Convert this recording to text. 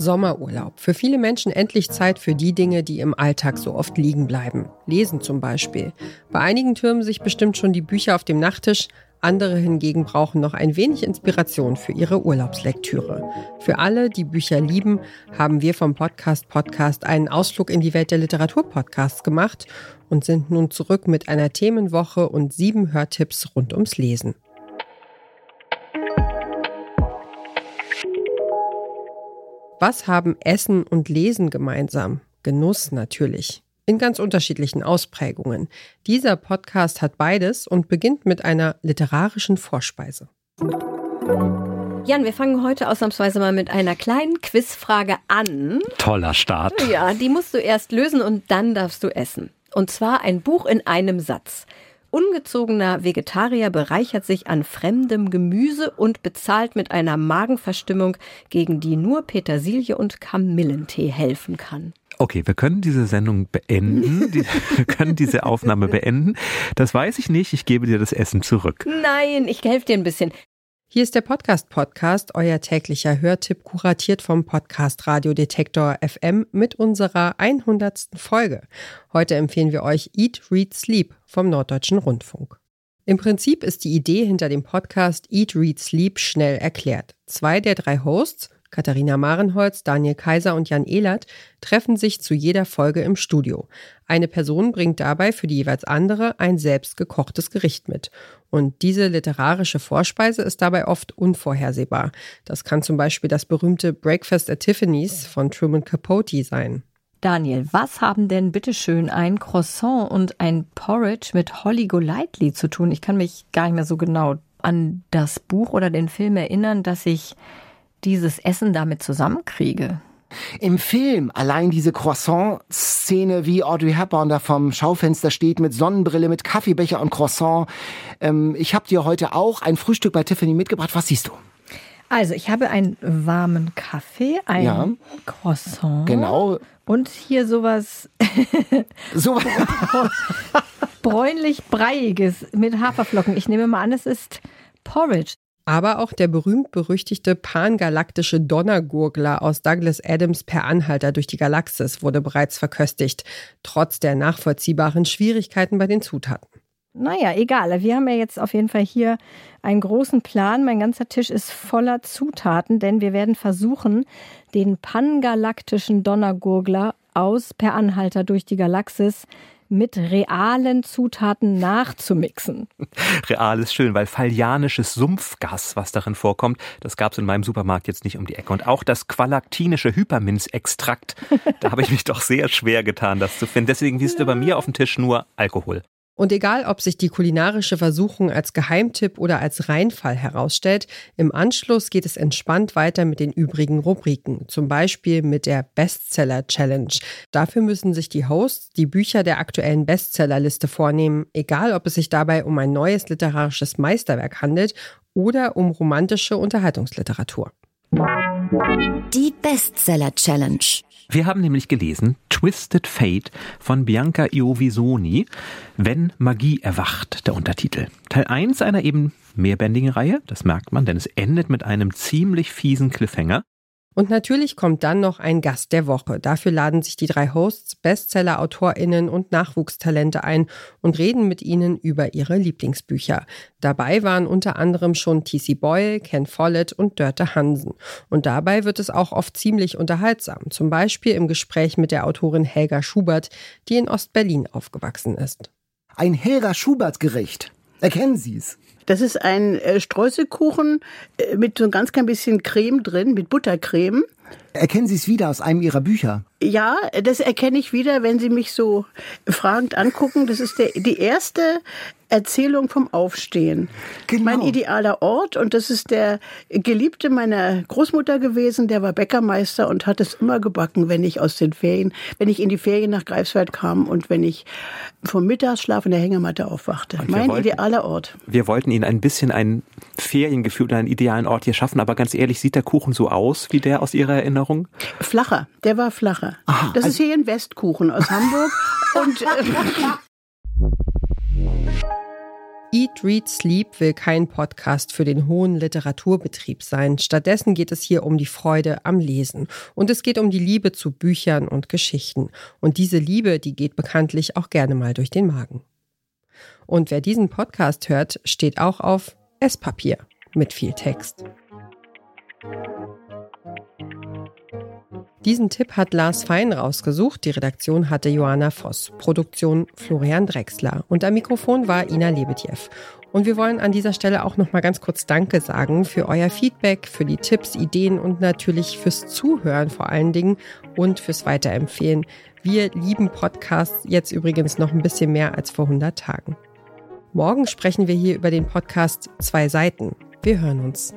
Sommerurlaub. Für viele Menschen endlich Zeit für die Dinge, die im Alltag so oft liegen bleiben. Lesen zum Beispiel. Bei einigen türmen sich bestimmt schon die Bücher auf dem Nachttisch, andere hingegen brauchen noch ein wenig Inspiration für ihre Urlaubslektüre. Für alle, die Bücher lieben, haben wir vom Podcast Podcast einen Ausflug in die Welt der Literaturpodcasts gemacht und sind nun zurück mit einer Themenwoche und sieben Hörtipps rund ums Lesen. Was haben Essen und Lesen gemeinsam? Genuss natürlich. In ganz unterschiedlichen Ausprägungen. Dieser Podcast hat beides und beginnt mit einer literarischen Vorspeise. Jan, wir fangen heute ausnahmsweise mal mit einer kleinen Quizfrage an. Toller Start. Ja, die musst du erst lösen und dann darfst du essen. Und zwar ein Buch in einem Satz. Ungezogener Vegetarier bereichert sich an fremdem Gemüse und bezahlt mit einer Magenverstimmung, gegen die nur Petersilie und Kamillentee helfen kann. Okay, wir können diese Sendung beenden. wir können diese Aufnahme beenden. Das weiß ich nicht. Ich gebe dir das Essen zurück. Nein, ich helfe dir ein bisschen. Hier ist der Podcast Podcast, euer täglicher Hörtipp, kuratiert vom Podcast Radio Detektor FM mit unserer 100. Folge. Heute empfehlen wir euch Eat, Read, Sleep vom Norddeutschen Rundfunk. Im Prinzip ist die Idee hinter dem Podcast Eat, Read, Sleep schnell erklärt. Zwei der drei Hosts Katharina Marenholz, Daniel Kaiser und Jan Ehlert treffen sich zu jeder Folge im Studio. Eine Person bringt dabei für die jeweils andere ein selbst gekochtes Gericht mit. Und diese literarische Vorspeise ist dabei oft unvorhersehbar. Das kann zum Beispiel das berühmte Breakfast at Tiffany's von Truman Capote sein. Daniel, was haben denn bitteschön ein Croissant und ein Porridge mit Holly Golightly zu tun? Ich kann mich gar nicht mehr so genau an das Buch oder den Film erinnern, dass ich dieses Essen damit zusammenkriege. Im Film allein diese Croissant-Szene, wie Audrey Hepburn da vom Schaufenster steht mit Sonnenbrille, mit Kaffeebecher und Croissant. Ähm, ich habe dir heute auch ein Frühstück bei Tiffany mitgebracht. Was siehst du? Also ich habe einen warmen Kaffee, ein ja. Croissant. Genau. Und hier sowas. so bräunlich breiiges mit Haferflocken. Ich nehme mal an, es ist Porridge. Aber auch der berühmt-berüchtigte pangalaktische Donnergurgler aus Douglas Adams per Anhalter durch die Galaxis wurde bereits verköstigt, trotz der nachvollziehbaren Schwierigkeiten bei den Zutaten. Naja, egal. Wir haben ja jetzt auf jeden Fall hier einen großen Plan. Mein ganzer Tisch ist voller Zutaten, denn wir werden versuchen, den pangalaktischen Donnergurgler aus Per Anhalter durch die Galaxis mit realen Zutaten nachzumixen. Real ist schön, weil fallianisches Sumpfgas, was darin vorkommt, das gab es in meinem Supermarkt jetzt nicht um die Ecke. Und auch das qualaktinische Hyperminzextrakt, da habe ich mich doch sehr schwer getan, das zu finden. Deswegen siehst du bei mir auf dem Tisch nur Alkohol. Und egal, ob sich die kulinarische Versuchung als Geheimtipp oder als Reinfall herausstellt, im Anschluss geht es entspannt weiter mit den übrigen Rubriken, zum Beispiel mit der Bestseller Challenge. Dafür müssen sich die Hosts die Bücher der aktuellen Bestsellerliste vornehmen, egal ob es sich dabei um ein neues literarisches Meisterwerk handelt oder um romantische Unterhaltungsliteratur. Die Bestseller Challenge. Wir haben nämlich gelesen Twisted Fate von Bianca Iovisoni, Wenn Magie erwacht, der Untertitel. Teil 1 einer eben mehrbändigen Reihe, das merkt man, denn es endet mit einem ziemlich fiesen Cliffhanger. Und natürlich kommt dann noch ein Gast der Woche. Dafür laden sich die drei Hosts, Bestseller-AutorInnen und Nachwuchstalente ein und reden mit ihnen über ihre Lieblingsbücher. Dabei waren unter anderem schon T.C. Boyle, Ken Follett und Dörte Hansen. Und dabei wird es auch oft ziemlich unterhaltsam. Zum Beispiel im Gespräch mit der Autorin Helga Schubert, die in Ostberlin aufgewachsen ist. Ein Helga Schubert-Gericht. Erkennen Sie es? Das ist ein äh, Streuselkuchen äh, mit so ein ganz klein bisschen Creme drin, mit Buttercreme. Erkennen Sie es wieder aus einem Ihrer Bücher? Ja, das erkenne ich wieder, wenn Sie mich so fragend angucken. Das ist der, die erste Erzählung vom Aufstehen. Genau. Mein idealer Ort und das ist der Geliebte meiner Großmutter gewesen, der war Bäckermeister und hat es immer gebacken, wenn ich aus den Ferien, wenn ich in die Ferien nach Greifswald kam und wenn ich vom Mittagsschlaf in der Hängematte aufwachte. Mein wollten, idealer Ort. Wir wollten Ihnen ein bisschen ein Feriengefühl oder einen idealen Ort hier schaffen, aber ganz ehrlich, sieht der Kuchen so aus wie der aus Ihrer Erinnerung? Flacher, der war flacher. Aha, das also ist hier ein Westkuchen aus Hamburg und äh, Eat, Read, Sleep will kein Podcast für den hohen Literaturbetrieb sein. Stattdessen geht es hier um die Freude am Lesen. Und es geht um die Liebe zu Büchern und Geschichten. Und diese Liebe, die geht bekanntlich auch gerne mal durch den Magen. Und wer diesen Podcast hört, steht auch auf Esspapier mit viel Text. Diesen Tipp hat Lars Fein rausgesucht. Die Redaktion hatte Johanna Voss, Produktion Florian Drexler und am Mikrofon war Ina Lebedjew. Und wir wollen an dieser Stelle auch noch mal ganz kurz Danke sagen für euer Feedback, für die Tipps, Ideen und natürlich fürs Zuhören vor allen Dingen und fürs Weiterempfehlen. Wir lieben Podcasts jetzt übrigens noch ein bisschen mehr als vor 100 Tagen. Morgen sprechen wir hier über den Podcast Zwei Seiten. Wir hören uns.